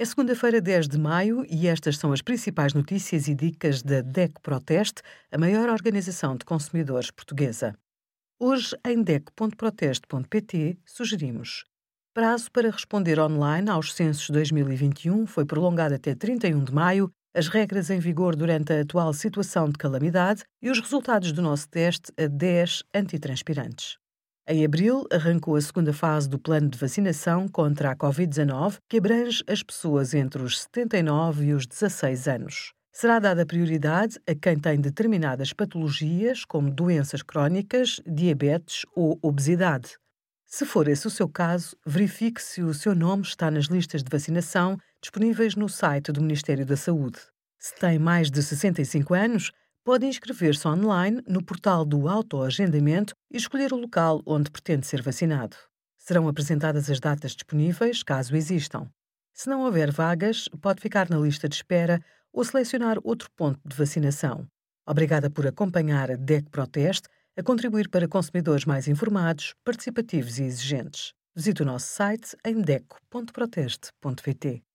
É segunda-feira, 10 de maio, e estas são as principais notícias e dicas da DECO Proteste, a maior organização de consumidores portuguesa. Hoje, em DECO.proteste.pt, sugerimos: prazo para responder online aos censos 2021 foi prolongado até 31 de maio, as regras em vigor durante a atual situação de calamidade e os resultados do nosso teste a 10 antitranspirantes. Em abril, arrancou a segunda fase do plano de vacinação contra a Covid-19, que abrange as pessoas entre os 79 e os 16 anos. Será dada prioridade a quem tem determinadas patologias, como doenças crónicas, diabetes ou obesidade. Se for esse o seu caso, verifique se o seu nome está nas listas de vacinação disponíveis no site do Ministério da Saúde. Se tem mais de 65 anos, pode inscrever-se online no portal do autoagendamento e escolher o local onde pretende ser vacinado. Serão apresentadas as datas disponíveis, caso existam. Se não houver vagas, pode ficar na lista de espera ou selecionar outro ponto de vacinação. Obrigada por acompanhar a DEC Proteste a contribuir para consumidores mais informados, participativos e exigentes. Visite o nosso site em deco.proteste.pt.